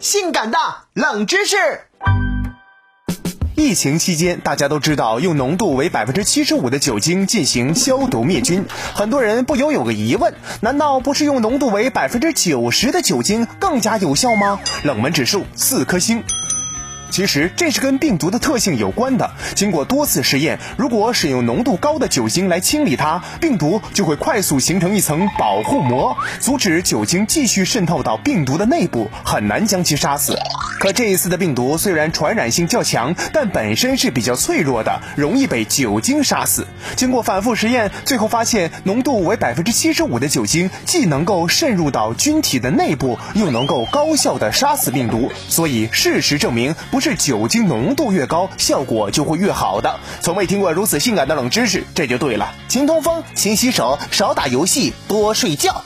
性感的冷知识。疫情期间，大家都知道用浓度为百分之七十五的酒精进行消毒灭菌。很多人不由有个疑问：难道不是用浓度为百分之九十的酒精更加有效吗？冷门指数四颗星。其实这是跟病毒的特性有关的。经过多次实验，如果使用浓度高的酒精来清理它，病毒就会快速形成一层保护膜，阻止酒精继续渗透到病毒的内部，很难将其杀死。可这一次的病毒虽然传染性较强，但本身是比较脆弱的，容易被酒精杀死。经过反复实验，最后发现浓度为百分之七十五的酒精，既能够渗入到菌体的内部，又能够高效的杀死病毒。所以事实证明，不是酒精浓度越高，效果就会越好的。从未听过如此性感的冷知识，这就对了。勤通风，勤洗手，少打游戏，多睡觉。